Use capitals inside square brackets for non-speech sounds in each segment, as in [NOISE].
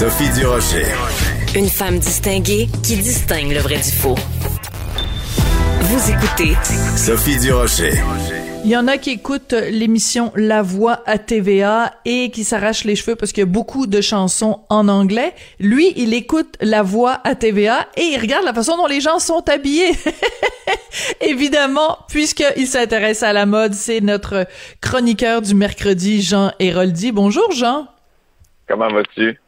Sophie Durocher. Une femme distinguée qui distingue le vrai du faux. Vous écoutez Sophie Durocher. Il y en a qui écoutent l'émission La Voix à TVA et qui s'arrachent les cheveux parce qu'il y a beaucoup de chansons en anglais. Lui, il écoute La Voix à TVA et il regarde la façon dont les gens sont habillés. [LAUGHS] Évidemment, puisqu'il s'intéresse à la mode, c'est notre chroniqueur du mercredi, Jean Héroldi. Bonjour, Jean. Comment vas-tu?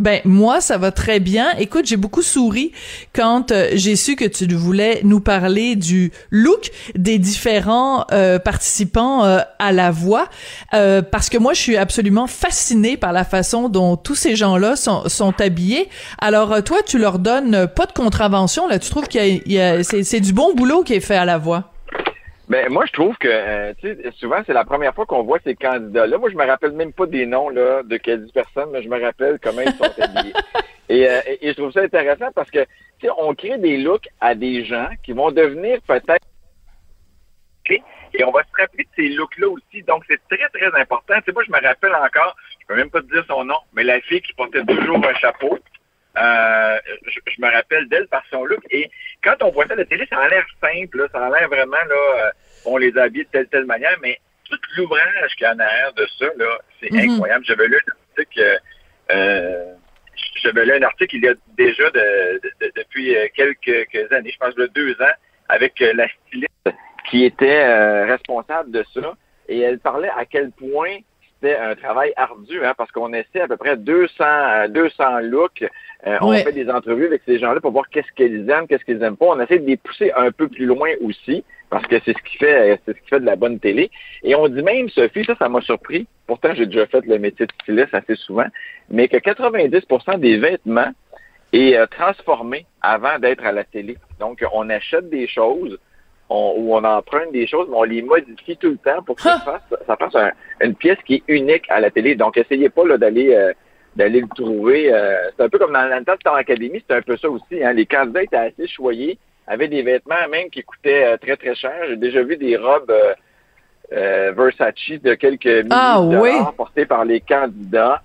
Ben moi ça va très bien. Écoute, j'ai beaucoup souri quand euh, j'ai su que tu voulais nous parler du look des différents euh, participants euh, à la voix parce que moi je suis absolument fascinée par la façon dont tous ces gens-là sont, sont habillés. Alors toi tu leur donnes pas de contravention là, tu trouves qu'il y a, c'est du bon boulot qui est fait à la voix. Ben moi je trouve que euh, tu sais souvent c'est la première fois qu'on voit ces candidats-là. Moi je me rappelle même pas des noms là de quelles personnes, mais je me rappelle comment ils sont habillés. [LAUGHS] Euh, et, et, je trouve ça intéressant parce que tu sais on crée des looks à des gens qui vont devenir peut-être et on va se rappeler de ces looks-là aussi. Donc c'est très très important. Tu sais moi je me rappelle encore, je peux même pas te dire son nom, mais la fille qui portait toujours un chapeau. Euh, je, je, me rappelle d'elle par son look et quand on voit ça à la télé, ça a l'air simple, ça a l'air vraiment, là, euh, on les habille de telle, telle manière, mais tout l'ouvrage qu'il y a en arrière de ça, là, c'est mhm. incroyable. J'avais lu un article, euh, euh, j'avais lu un article il y a déjà de, depuis quelques, années, je pense de deux ans, avec la styliste qui était responsable de ça, et elle parlait à quel point c'était un travail ardu, hein, parce qu'on essaie à peu près 200, 200 looks euh, on fait des entrevues avec ces gens-là pour voir qu'est-ce qu'ils aiment, qu'est-ce qu'ils aiment pas. On essaie de les pousser un peu plus loin aussi, parce que c'est ce qui fait, c'est ce qui fait de la bonne télé. Et on dit même, Sophie, ça, ça m'a surpris. Pourtant, j'ai déjà fait le métier de styliste assez souvent, mais que 90% des vêtements est euh, transformé avant d'être à la télé. Donc, on achète des choses, on, ou on emprunte des choses, mais on les modifie tout le temps pour que ça fasse, ça fasse une pièce qui est unique à la télé. Donc, essayez pas d'aller euh, d'aller le trouver. Euh, c'est un peu comme dans, le temps de Star Academy, c'était un peu ça aussi. Hein. Les candidats étaient assez choyés, avaient des vêtements même qui coûtaient euh, très très cher. J'ai déjà vu des robes euh, Versace de quelques milliers ah, de dollars portées par les candidats.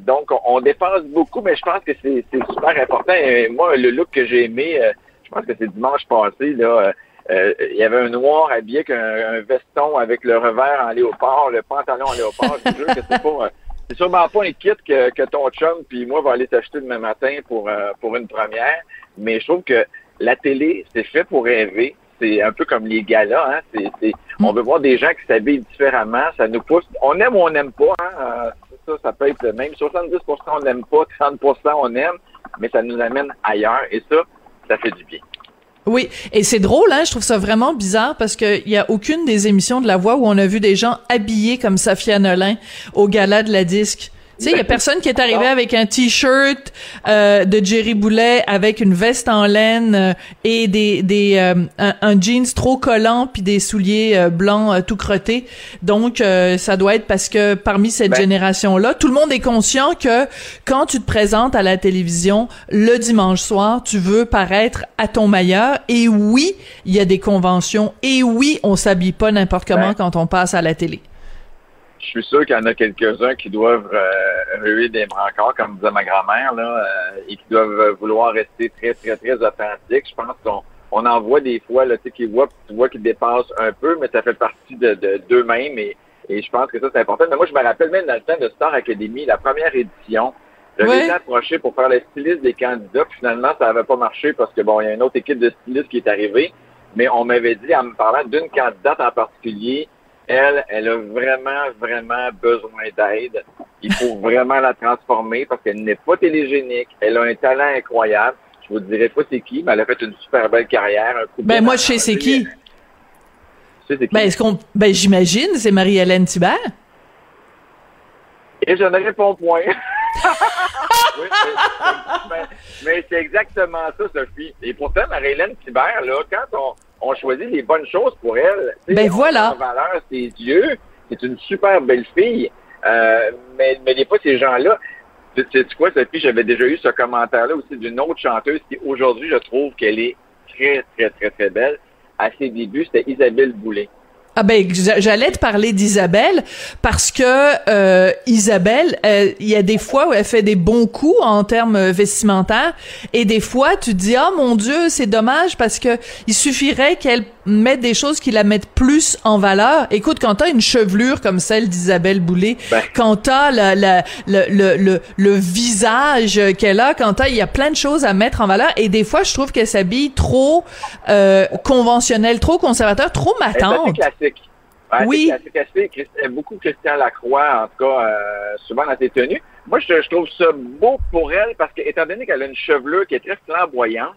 donc, on, dépense beaucoup, mais je pense que c'est super important. Et moi, le look que j'ai aimé, je pense que c'est dimanche passé, là. Il y avait un noir habillé avec un, veston avec le revers en léopard, le pantalon en léopard. Je jure que c'est pas c'est sûrement pas un kit que, que ton chum puis moi va aller t'acheter demain matin pour, euh, pour une première. Mais je trouve que la télé, c'est fait pour rêver. C'est un peu comme les galas. Hein? C'est, on veut voir des gens qui s'habillent différemment. Ça nous pousse. On aime ou on n'aime pas. Hein? Euh, ça, ça peut être même 70% on n'aime pas, 30% on aime, mais ça nous amène ailleurs. Et ça, ça fait du bien. Oui, et c'est drôle, hein, je trouve ça vraiment bizarre parce qu'il y a aucune des émissions de La Voix où on a vu des gens habillés comme Safia Nolin au gala de la disque. Tu sais, il y a personne qui est arrivé avec un t-shirt euh, de Jerry Boulet avec une veste en laine euh, et des des euh, un, jeans trop collant puis des souliers blancs tout crottés. Donc ça doit être parce que parmi cette ben génération là, tout le monde est conscient que quand tu te présentes à la télévision le dimanche soir, tu veux paraître à ton meilleur. Et oui, il y a des conventions. Et oui, on s'habille pas n'importe comment ben quand on passe à la télé je suis sûr qu'il y en a quelques-uns qui doivent euh, ruer des brancards, comme disait ma grand-mère, là, euh, et qui doivent vouloir rester très, très, très authentiques. Je pense qu'on on en voit des fois, là, tu sais, qui voient, tu vois qu'ils dépassent un peu, mais ça fait partie de, d'eux-mêmes et, et je pense que ça, c'est important. Mais moi, je me rappelle même dans le temps de Star Academy, la première édition, j'avais été approché pour faire le styliste des candidats, puis finalement, ça n'avait pas marché parce que, bon, il y a une autre équipe de stylistes qui est arrivée, mais on m'avait dit, en me parlant d'une candidate en particulier, elle, elle a vraiment, vraiment besoin d'aide. Il faut [LAUGHS] vraiment la transformer parce qu'elle n'est pas télégénique. Elle a un talent incroyable. Je vous dirais pas c'est qui, mais elle a fait une super belle carrière. ben, moi, je sais c'est qui. Ben, est-ce qu'on, ben, j'imagine, c'est Marie-Hélène Thibert. Et je ne réponds point. [LAUGHS] mais, c'est exactement ça, Sophie. Et pourtant, Marie-Hélène Thibert, là, quand on, on choisit les bonnes choses pour elle. ben voilà. Valeur ses yeux. C'est une super belle fille. Euh, mais, mais des fois, ces gens-là, tu sais quoi, Sophie, j'avais déjà eu ce commentaire-là aussi d'une autre chanteuse qui, aujourd'hui, je trouve qu'elle est très, très, très, très belle. À ses débuts, c'était Isabelle Boulay. Ah ben j'allais te parler d'Isabelle parce que euh, Isabelle, euh, il y a des fois où elle fait des bons coups en termes vestimentaires et des fois tu te dis ah mon Dieu c'est dommage parce que il suffirait qu'elle mette des choses qui la mettent plus en valeur. Écoute quand t'as une chevelure comme celle d'Isabelle Boulay, ben. quand t'as la, la, le, le, le, le visage qu'elle a, quand t'as il y a plein de choses à mettre en valeur et des fois je trouve qu'elle s'habille trop euh, conventionnel, trop conservateur, trop matante oui. C'est beaucoup Christian Lacroix, en tout cas, euh, souvent dans ses tenues. Moi, je, trouve ça beau pour elle parce que, étant donné qu'elle a une chevelure qui est très flamboyante,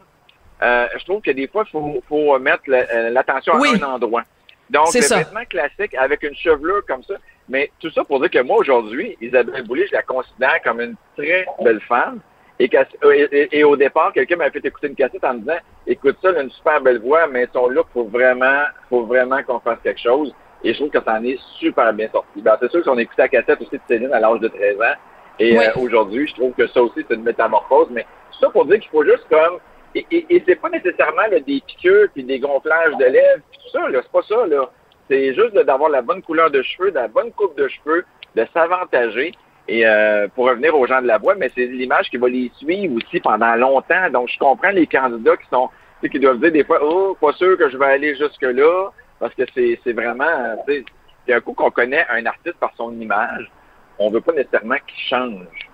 euh, je trouve que des fois, il faut, faut mettre euh, l'attention à un endroit. Donc, le vêtement classique avec une chevelure comme ça. Mais tout ça pour dire que moi, aujourd'hui, Isabelle Boulay, je la considère comme une très belle femme. Et, et, au départ, quelqu'un m'a fait écouter une cassette en me disant Écoute ça, elle a une super belle voix, mais son look, faut vraiment, faut vraiment qu'on fasse quelque chose. Et je trouve que ça en est super bien sorti. Ben, c'est sûr qu'on écouté la cassette aussi de Céline à l'âge de 13 ans. Et euh, aujourd'hui, je trouve que ça aussi, c'est une métamorphose. Mais ça pour dire qu'il faut juste comme... Et, et, c'est pas nécessairement des piqûres puis des gonflages de lèvres tout ça, là. C'est pas ça, là. C'est juste d'avoir la bonne couleur de cheveux, la bonne coupe de cheveux, de s'avantager. Et euh, pour revenir aux gens de la voix, mais c'est l'image qui va les suivre aussi pendant longtemps. Donc, je comprends les candidats qui sont qui doivent dire des fois, oh, pas sûr que je vais aller jusque-là. Parce que c'est vraiment, c'est un coup qu'on connaît un artiste par son image, on veut pas nécessairement qu'il change.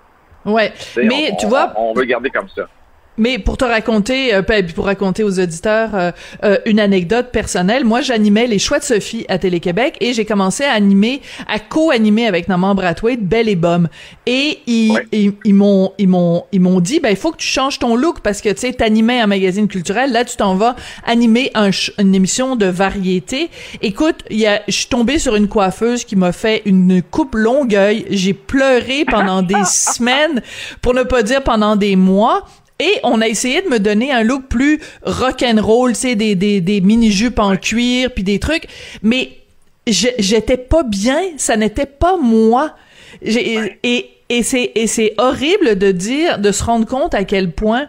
Ouais, mais tu vois, on veut garder comme ça. Mais pour te raconter, euh, pour raconter aux auditeurs euh, euh, une anecdote personnelle, moi j'animais les choix de Sophie à Télé-Québec et j'ai commencé à animer, à co-animer avec Norman Brathwaite Belle et Bum. Et ils, ils, m'ont ils m'ont ils m'ont dit ben il faut que tu changes ton look parce que tu sais t'animais un magazine culturel, là tu t'en vas animer un, une émission de variété. Écoute, il y a je suis tombée sur une coiffeuse qui m'a fait une coupe longueuil, j'ai pleuré pendant [LAUGHS] des semaines pour ne pas dire pendant des mois et on a essayé de me donner un look plus rock and roll, tu sais, des, des, des mini-jupes en cuir, puis des trucs. Mais j'étais pas bien, ça n'était pas moi. Et, et c'est et c'est horrible de dire, de se rendre compte à quel point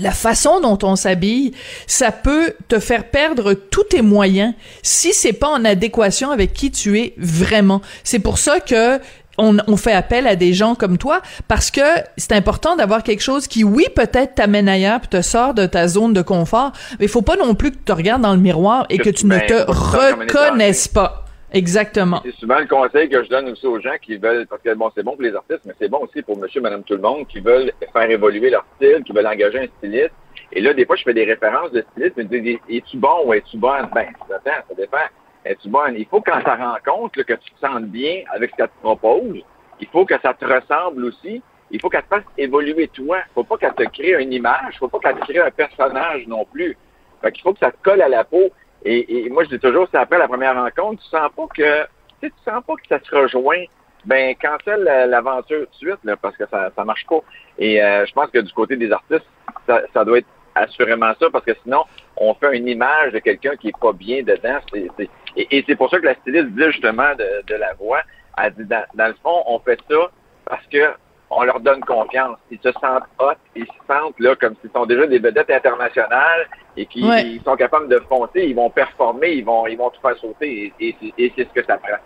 la façon dont on s'habille, ça peut te faire perdre tous tes moyens si c'est pas en adéquation avec qui tu es vraiment. C'est pour ça que on, fait appel à des gens comme toi parce que c'est important d'avoir quelque chose qui, oui, peut-être t'amène ailleurs puis te sort de ta zone de confort, mais il faut pas non plus que tu te regardes dans le miroir et que, tu ne te reconnaisses pas. Exactement. C'est souvent le conseil que je donne aussi aux gens qui veulent, parce que bon, c'est bon pour les artistes, mais c'est bon aussi pour monsieur, madame, tout le monde, qui veulent faire évoluer leur style, qui veulent engager un styliste. Et là, des fois, je fais des références de styliste, mais dis, es-tu bon ou es-tu bonne? Ben, ça dépend es-tu bonne? Il faut quand ça rencontre que tu te sentes bien avec ce qu'elle te propose. Il faut que ça te ressemble aussi. Il faut qu'elle te fasse évoluer toi. Faut pas qu'elle te crée une image. Faut pas qu'elle te crée un personnage non plus. Fait qu'il faut que ça te colle à la peau. Et, moi, je dis toujours, c'est après la première rencontre, tu sens pas que, tu tu sens pas que ça se rejoint. Ben, cancelle l'aventure de suite, là, parce que ça, ça marche pas. Et euh, je pense que du côté des artistes, ça, ça doit être assurément ça, parce que sinon, on fait une image de quelqu'un qui est pas bien dedans. et, c'est pour ça que la styliste dit justement de, la voix, elle dit, dans, le fond, on fait ça parce que on leur donne confiance. Ils se sentent hot, ils se sentent là comme s'ils sont déjà des vedettes internationales et qu'ils sont capables de foncer, ils vont performer, ils vont, ils vont tout faire sauter et, et c'est ce que ça prend.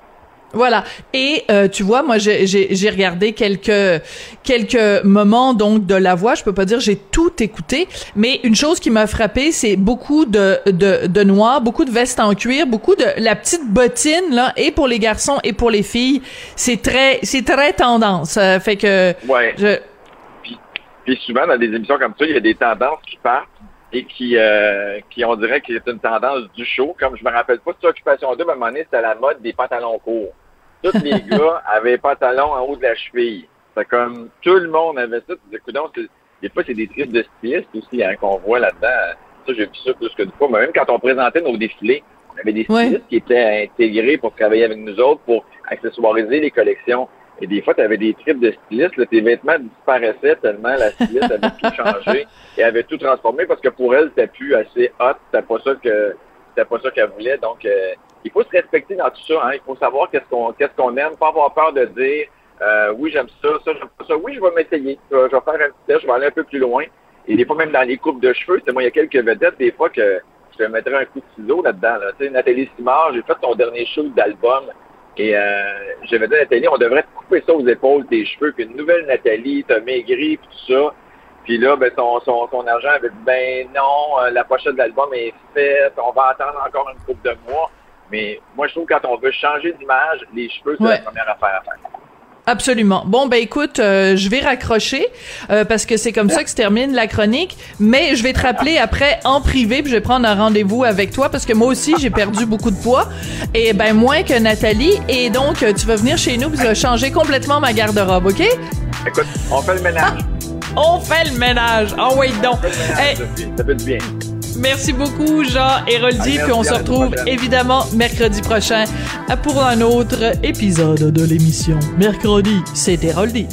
Voilà. Et euh, tu vois, moi, j'ai regardé quelques quelques moments donc de la voix. Je peux pas dire j'ai tout écouté, mais une chose qui m'a frappé, c'est beaucoup de, de de noir, beaucoup de vestes en cuir, beaucoup de la petite bottine là, et pour les garçons et pour les filles. C'est très c'est très tendance. Ça fait que. Ouais. Puis, souvent dans des émissions comme ça, il y a des tendances qui partent et qui, euh, qui on dirait qu'il est une tendance du show. Comme je me rappelle pas de Occupation 2, à un moment donné, c'était la mode des pantalons courts. Tous les [LAUGHS] gars avaient pantalons en haut de la cheville. C'est comme tout le monde avait ça. donc, des fois, c'est des trips de stylistes aussi hein, qu'on voit là-dedans. Ça, j'ai vu ça plus que du fois. Mais même quand on présentait nos défilés, on avait des stylistes qui étaient intégrés pour travailler avec nous autres, pour accessoiriser les collections. Et des fois, tu avais des tripes de styliste, tes vêtements disparaissaient tellement la styliste avait tout changé et avait tout transformé parce que pour elle, c'était plus assez hot, c'était pas ça que c'était pas ça qu'elle voulait. Donc, euh, il faut se respecter dans tout ça. Hein. Il faut savoir qu'est-ce qu'on qu'est-ce qu'on aime, pas avoir peur de dire euh, oui, j'aime ça, ça, j'aime pas ça. Oui, je vais m'essayer. Je vais, faire un petit test, je vais aller un peu plus loin. Et des fois, même dans les coupes de cheveux, c'est moi, il y a quelques vedettes, des fois, que je te mettrais un coup de ciseau là-dedans. Là. Nathalie Simard, j'ai fait ton dernier shoot d'album. Et euh, j'avais dit à Nathalie, on devrait te couper ça aux épaules, tes cheveux, puis une nouvelle Nathalie, t'as maigri, puis tout ça. Puis là, ben, son, son, son argent avait dit, ben non, euh, la pochette de l'album est faite, on va attendre encore une couple de mois. Mais moi, je trouve que quand on veut changer d'image, les cheveux, c'est Ouais. la première affaire à faire. Absolument. Bon, ben écoute, euh, je vais raccrocher euh, parce que c'est comme ça que se termine la chronique. Mais je vais te rappeler après en privé, puis je vais prendre un rendez-vous avec toi parce que moi aussi j'ai perdu beaucoup de poids et ben moins que Nathalie. Et donc euh, tu vas venir chez nous, puis tu vas changer complètement ma garde-robe, ok? Écoute, on fait le ménage. On fait le ménage. Oh wait donc. On fait le ménage, Hey, Sophie. Ça fait du bien. Merci beaucoup Jean Héroldi, Ah, puis on se retrouve évidemment mercredi prochain pour un autre épisode de l'émission. Mercredi, c'est Héroldi.